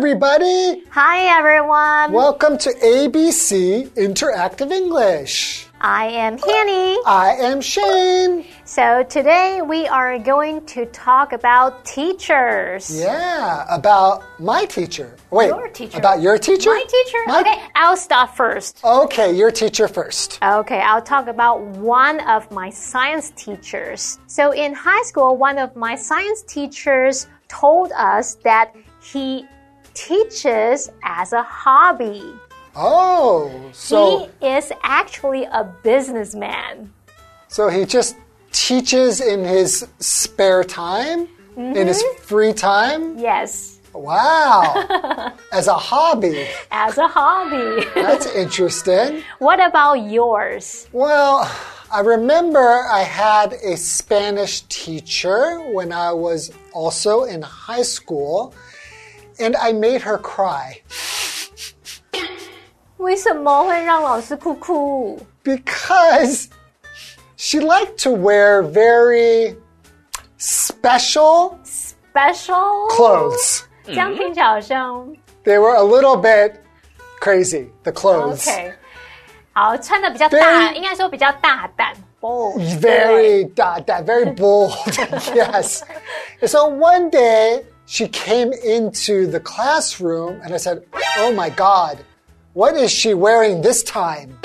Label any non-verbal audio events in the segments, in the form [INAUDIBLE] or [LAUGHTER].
everybody. Hi, everyone. Welcome to ABC Interactive English. I am Hanny. I am Shane. So, today we are going to talk about teachers. Yeah, about my teacher. Wait, Your teacher. About your teacher? My teacher? My- Okay, I'll start first. Okay, your teacher first. Okay, I'll talk about one of my science teachers. So, in high school, one of my science teachers told us that he teaches as a hobby. Oh, so he is actually a businessman. so he just teaches in his spare time, in his Mm-hmm. free time. Yes, Wow, [LAUGHS] as a hobby. as a hobby. That's interesting. [LAUGHS] what about yours? Well, I remember I had a Spanish teacher when I was also in high school, and I made her cry [LAUGHS] 为什么会让老师哭哭？ because she liked to wear very special Special clothes. [LAUGHS] 这样听起来好像 They were a little bit crazy, the clothes. OK。好，穿的比较大， Very- 应该说比较大胆。bold Very that, that very bold. [LAUGHS] yes. And so one day she came into the classroom and I said, Oh my God, what is she wearing this time?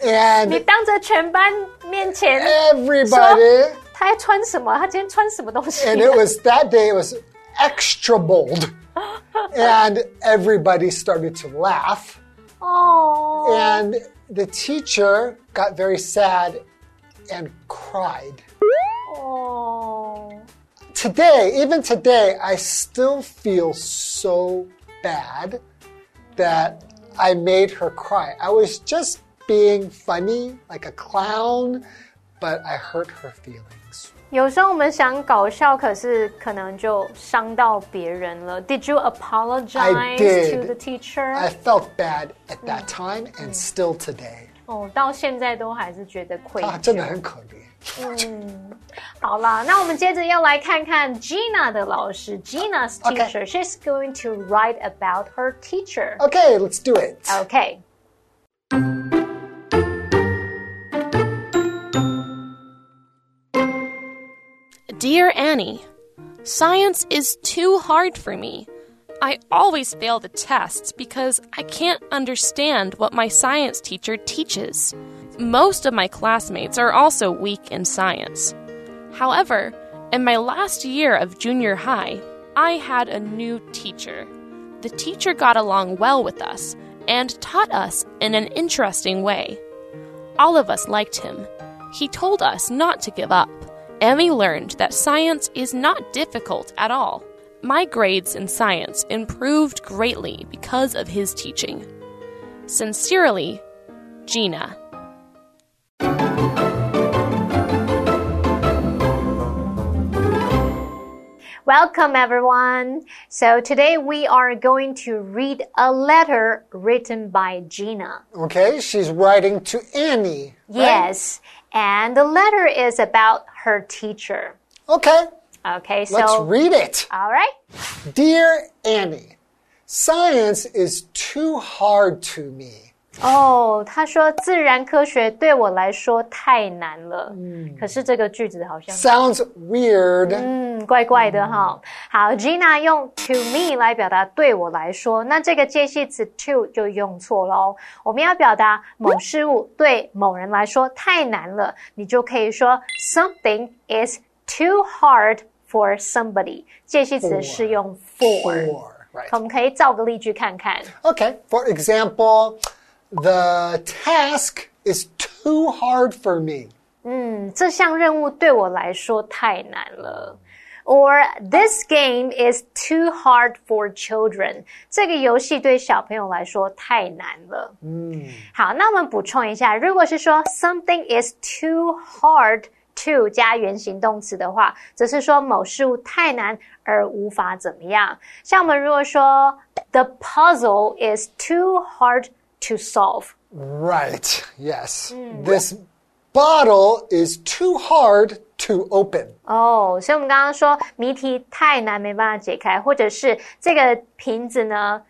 你 And 当着全班面前 everybody, 他在穿什么？他今天穿什么东西 and it was that day, it was extra bold. [LAUGHS] And everybody started to laugh. 哦， And the teacher got very sad and cried. 哦， today, even today, I still feel so bad that I made her cry. I was just being funny, like a clown, but I hurt her feelings. 有时候我们想搞笑，可是可能就伤到别人了。Did you apologize I did. to the teacher？ I felt bad at that time and still today. 哦，到现在都还是觉得愧啊，真的疚。很可怜。 好啦，那我们接着要来看看 Gina 的老师，Gina's Okay. teacher. She's going to write about her teacher. Okay, let's do it. Okay. Dear Annie, science is too hard for me. I always fail the tests because I can't understand what my science teacher teaches. Most of my classmates are also weak in science. However, in my last year of junior high, I had a new teacher. The teacher got along well with us and taught us in an interesting way. All of us liked him. He told us not to give up, and we learned that science is not difficult at all. My grades in science improved greatly because of his teaching. Sincerely, Gina. Welcome, everyone. So today we are going to read a letter written by Gina. Okay, she's writing to Annie. right? Yes, and the letter is about her teacher. Okay, Okay, so let's read it. all right. Dear Annie, science is too hard to me. 哦，他说自然科学对我来说太难了。嗯可是这个句子好像 Sounds weird. 嗯怪怪的哈。好，Gina 用 to me 来表达对我来说，那这个介系词 to 就用错喽。我们要表达某事物对某人来说太难了，你就可以说 something is too hard for somebody。介系词是用 for。我们可以造个例句看看。Okay, for example, the task is too hard for me. 嗯，这项任务对我来说太难了。Or this game is too hard for children。这个游戏对小朋友来说太难了。嗯，好，那我们补充一下，如果是说 something is too hard to 加原形动词的话，则是说某事物太难而无法怎么样。像我们如果说 the puzzle is too hard to solve。 Right, yes. This bottle is too hard too open. 哦，所以我们刚刚说谜题太难没办法解开，或者是这个瓶子呢，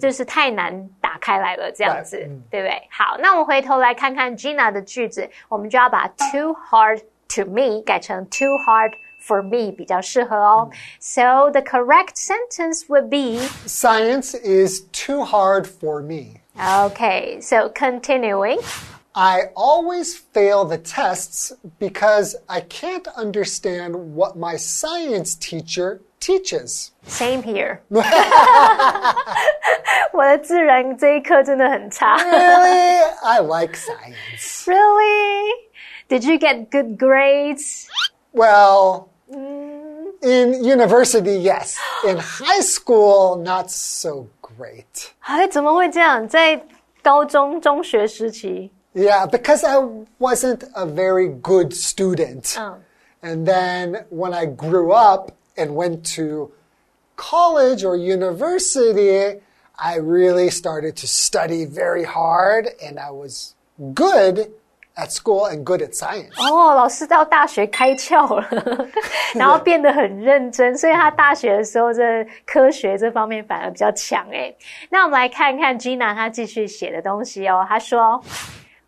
就是太难打开来了，这样子，对不对？好，那我们回头来看看 Gina 的句子，我们就要把 too hard to me 改成 too hard for me 比较适合哦。So the correct sentence would be Science is too hard for me. okay. So continuing. I always fail the tests because I can't understand what my science teacher teaches. Same here. [LAUGHS] [LAUGHS] 我的自然这一课真的很差。 Really? I like science. Really? Did you get good grades? Well, in university, yes. In high school, not so great. 哎，怎么会这样？在高中、中学时期， Yeah, because I wasn't a very good student. Oh. And then when I grew up and went to college or university, I really started to study very hard and I was good at school and good at science. 哦，老师到大学开窍了，然后变得很认真，所以他大学的时候这科学这方面反而比较强诶。那我们来看看 Gina [LAUGHS] 她继续写的东西哦。她说，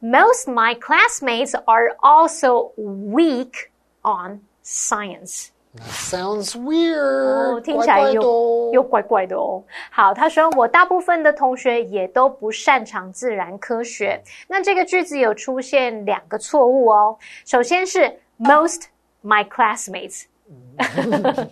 Most my classmates are also weak on science。 That sounds weird. 哦，听起来又怪怪哦。又怪怪的哦。好，他说我大部分的同学也都不擅长自然科学。那这个句子有出现两个错误哦。首先是 most my classmates，That's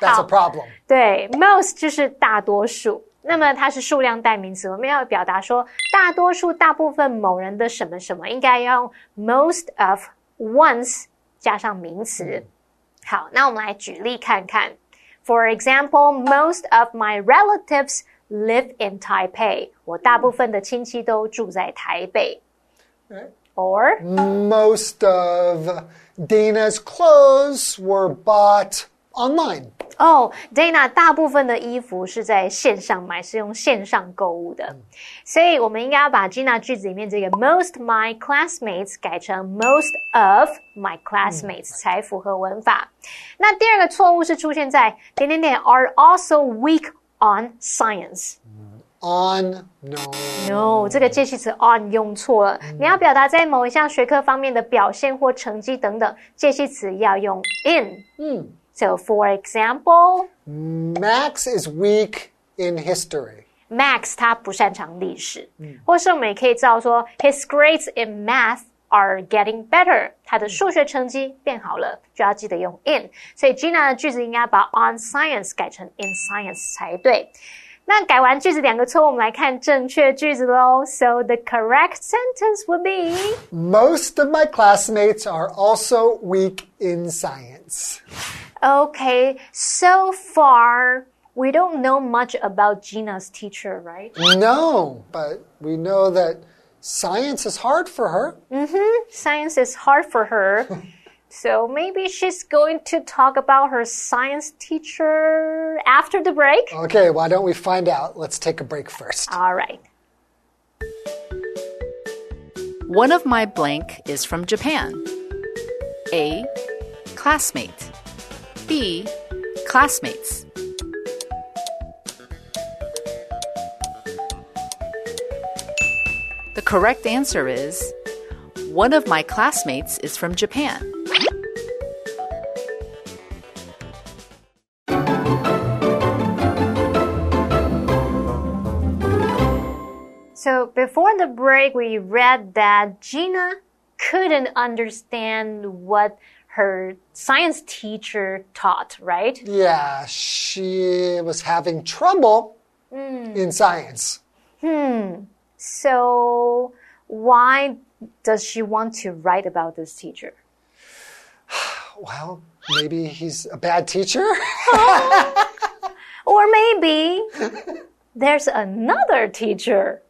a [LAUGHS] problem. 对，most 就是大多数。那么它是数量代名词，我们要表达说大多数、大部分某人的什么什么，应该要用 most of ones 加上名词。好，那我们来举例看看。For example, most of my relatives live in Taipei. 我大部分的亲戚都住在台北。 Right. Or Most of Dana's clothes were bought online. 哦、d a n a 大部分的衣服是在线上买，是用线上购物的，所以我们应该要把 Gina 句子里面这个 most my classmates 改成 most of my classmates、才符合文法。那第二个错误是出现在点点点 are also weak on science。On no. No，这个介系词 on 用错了。你要表达在某一项学科方面的表现或成绩等等，介系词要用 in。So for example。 Max is weak in history. Max 他不擅长历史，或是我们也可以照说，His grades in math are getting better，他的数学成绩变好了，就要记得用 in。所以 Gina 的句子应该把 on science 改成 in science 才对。那改完句子两个错误，我们来看正确句子喽。So the correct sentence would be Most of my classmates are also weak in science. okay. So far, we don't know much about Gina's teacher, right? No, but we know that science is hard for her. Mhm. Science is hard for her. [LAUGHS] so maybe she's going to talk about her science teacher after the break. Okay, why don't we find out? Let's take a break first. All right. One of my blank is from Japan. A. Classmate. B. Classmates. The correct answer is one of my classmates is from Japan. So before the break, we read that Gina couldn't understand what her science teacher taught, right? Yeah, she was having trouble in science. Hmm. So why does she want to write about this teacher? [SIGHS] Well, maybe he's a bad teacher. Or maybe [LAUGHS] there's another teacher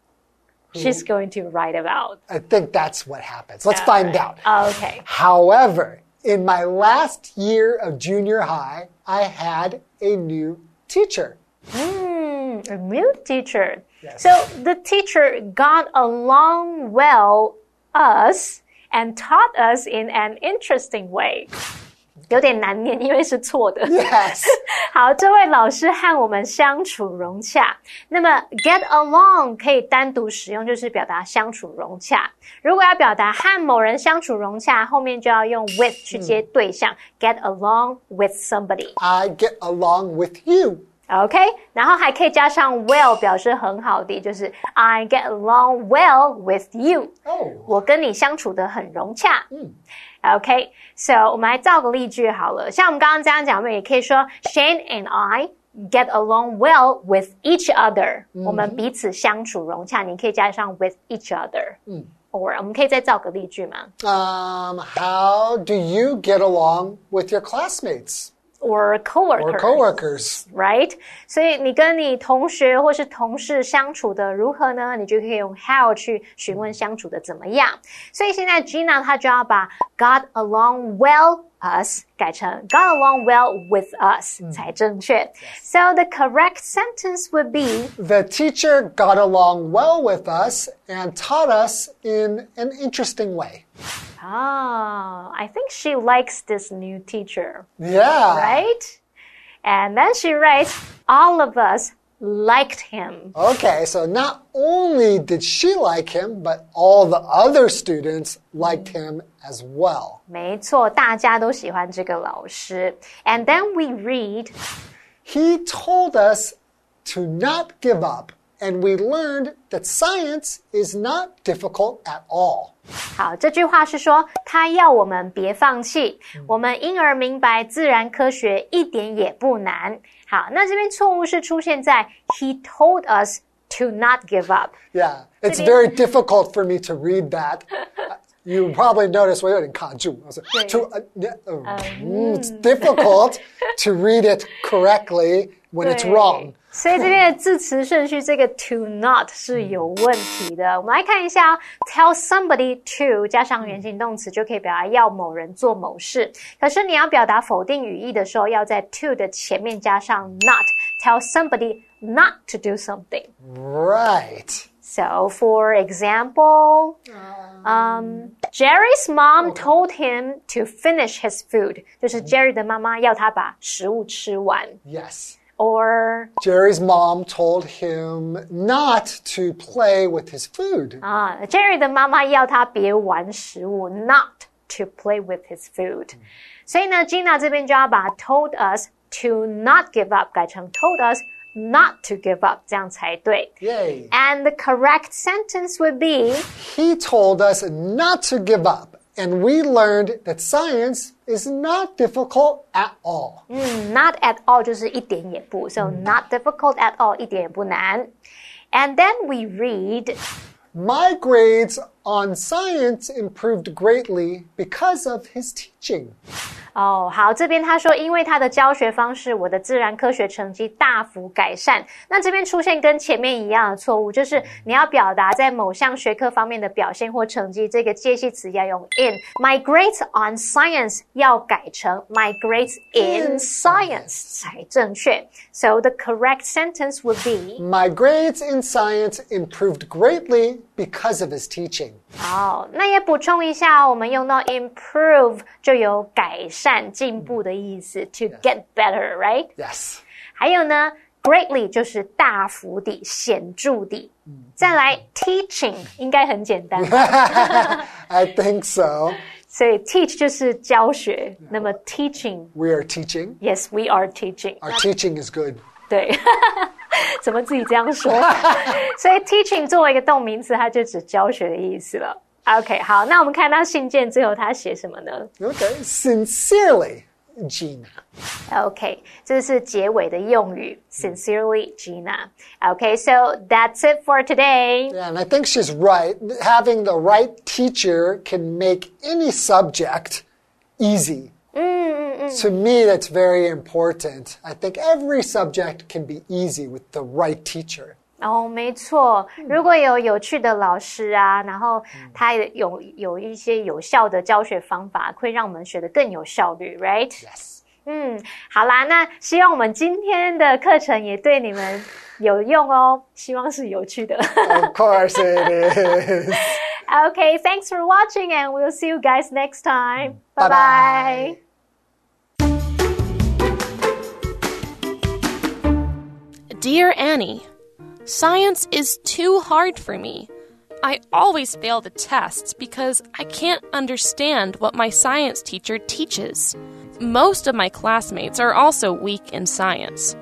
she's going to write about. I think that's what happens. Let's find out. Okay. However, in my last year of junior high, I had a new teacher. Hmm, a new teacher. Yes. So the teacher got along well us and taught us in an interesting way. 有点难念，因为是错的。Yes. [LAUGHS] 好，这位老师和我们相处融洽。那么 get along 可以单独使用，就是表达相处融洽。如果要表达和某人相处融洽，后面就要用 with 去接对象、get along with somebody。I get along with you. OK，然后还可以加上 well 表示很好的，就是 I get along well with you。 Oh. 我跟你相处的很融洽。嗯，OK，so、我们来造个例句好了。像我们刚刚这样讲，我们也可以说 Shane and I get along well with each other、我们彼此相处融洽。你可以加上 with each other。嗯，or 我们可以再造个例句吗 Um, how do you get along with your classmates ？or coworkers。 or coworkers? right？所以你跟你同学或是同事相处的如何呢？你就可以用 how 去询问相处的怎么样。所以现在 Gina 她就要把 got along well us 改成 got along well with us 才正确。So the correct sentence would be The teacher got along well with us and taught us in an interesting way. Oh, I think she likes this new teacher, Yeah. right? And then she writes, all of us liked him. Okay, so not only did she like him, but all the other students liked him as well. 没错，大家都喜欢这个老师。And then we read, He told us to not give up, and we learned that science is not difficult at all. 好，这句话是说他要我们别放弃，我们因而明白自然科学一点也不难。好，那这边错误是出现在 He told us to not give up。 Yeah, it's very difficult for me to read that. [LAUGHS] You probably noticed 我有点卡住. I was like, to, uh, yeah, uh, mm, it's difficult to read it correctly when it's 对 wrong. 所以这边的字词顺序，这个 to not 是有问题的。我们来看一下、哦、，tell somebody to 加上原形动词就可以表达要某人做某事。可是你要表达否定语义的时候，要在 to 的前面加上 not。Tell somebody not to do something. Right. So, for example, um, Jerry's mom told him to finish his food. 就是 Jerry 的妈妈要他把食物吃完。Yes. Or Jerry's mom told him not to play with his food. 啊，Jerry 的妈妈要他别玩食物，not to play with his food。所以呢，Gina 这边就要把 told us to not give up 改成 told us not to give up，这样才对。 Yay. And the correct sentence would be He told us not to give up, and we learned that science is not difficult at all. not at all 就是一点也不，so not difficult at all 一点也不难。And then we read My grades on science improved greatly because of his teaching. 哦，好，这边他说，因为他的教学方式，我的自然科学成绩大幅改善。那这边出现跟前面一样的错误，就是你要表达在某项学科方面的表现或成绩，这个介系词要用 in。My grades on science 要改成 My grades in science 才正确。So the correct sentence would be My grades in science improved greatly because of his teaching. 好，那也补充一下，我们用到 improve 就有改善、进步的意思，to get better，right？ Yes. 还有呢，greatly 就是大幅地、显着地。再来，teaching 应该很简单， I think [LAUGHS] so. 所以 teach 就是教学。那么 teaching。 We are teaching. Yes, we are teaching. Our teaching is good. 对， 怎么自己这样说？所以 teaching 作为一个动名词，它就指教学的意思了。OK，好，那我们看到信件最后他写什么呢 Okay. Sincerely, Gina. OK，这是结尾的用语，sincerely Gina。OK，so、that's it for today。Yeah, and I think she's right. Having the right teacher can make any subject easy. To me, that's very important. I think every subject can be easy with the right teacher. 哦，没错。如果有有趣的老师啊，然后他有有一些有效的教学方法，会让我们学得更有效率，right？ Yes. 嗯，好啦，那希望我们今天的课程也对你们有用哦，希望是有趣的。 Of course it is. [LAUGHS] okay, thanks for watching and we'll see you guys next time. Bye Bye-bye. bye. Dear Annie, science is too hard for me. I always fail the tests because I can't understand what my science teacher teaches. Most of my classmates are also weak in science.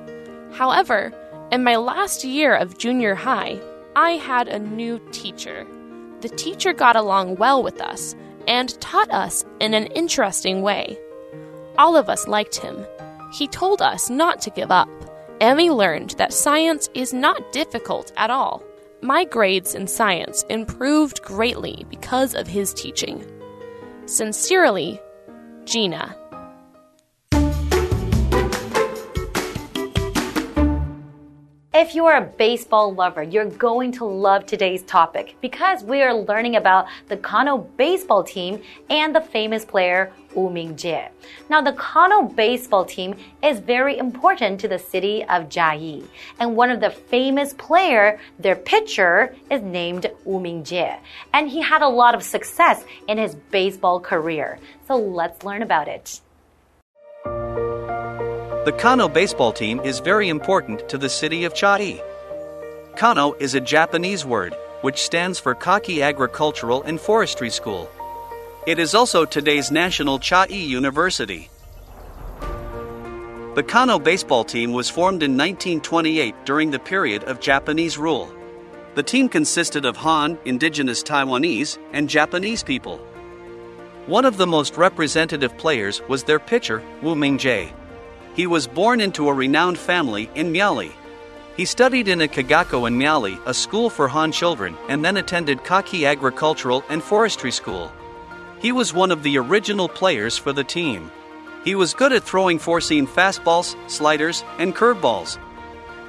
However, in my last year of junior high, I had a new teacher. The teacher got along well with us and taught us in an interesting way. All of us liked him. He told us not to give up, we learned that science is not difficult at all. My grades in science improved greatly because of his teaching. Sincerely, Gina. If you are a baseball lover, you're going to love today's topic because we are learning about the Kano baseball team and the famous player Wu Mingjie. Now, the Kano baseball team is very important to the city of Chiayi, and one of the famous player, their pitcher, is named Wu Mingjie, and he had a lot of success in his baseball career. So let's learn about it. The Kano baseball team is very important to the city of Chiayi. Kano is a Japanese word, which stands for Kagi Agricultural and Forestry School. It is also today's national Chiayi University. The Kano baseball team was formed in 1928 during the period of Japanese rule. The team consisted of Han, indigenous Taiwanese, and Japanese people. One of the most representative players was their pitcher, Wu Mingjie. He was born into a renowned family in Miaoli. He studied in a Kagako in Miaoli, a school for Han children, and then attended Kagi Agricultural and Forestry School. He was one of the original players for the team. He was good at throwing four seam fastballs, sliders, and curveballs.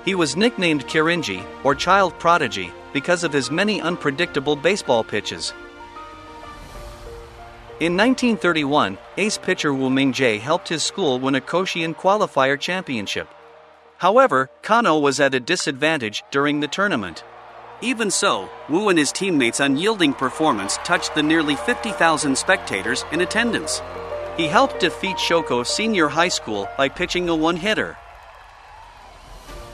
He was nicknamed Kirinji, or child prodigy, because of his many unpredictable baseball pitches. In 1931, ace pitcher Wu Mingjie helped his school win a Koshien qualifier championship. However, Kano was at a disadvantage during the tournament. Even so, Wu and his teammates' unyielding performance touched the nearly 50,000 spectators in attendance. He helped defeat Shoko Senior High School by pitching a one hitter.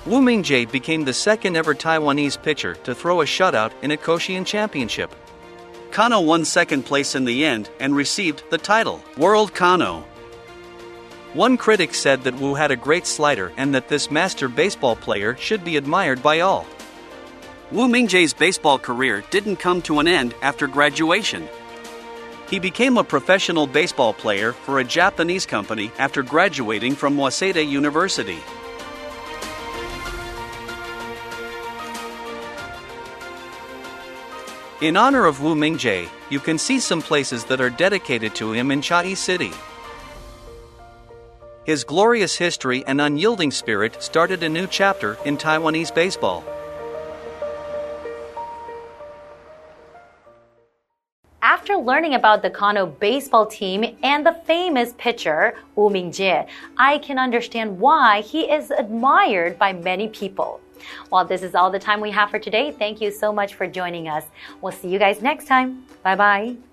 Wu Mingjie became the second ever Taiwanese pitcher to throw a shutout in a Koshien championship. Kano won second place in the end and received the title World Kano. One critic said that Wu had a great slider and that this master baseball player should be admired by all. Wu Mingjie's baseball career didn't come to an end after graduation. He became a professional baseball player for a Japanese company after graduating from Waseda University. In honor of Wu Mingjie, you can see some places that are dedicated to him in Chiayi City. His glorious history and unyielding spirit started a new chapter in Taiwanese baseball. After learning about the Kano baseball team and the famous pitcher Wu Mingjie, I can understand why he is admired by many people. Well, this is all the time we have for today. Thank you so much for joining us. We'll see you guys next time. Bye bye.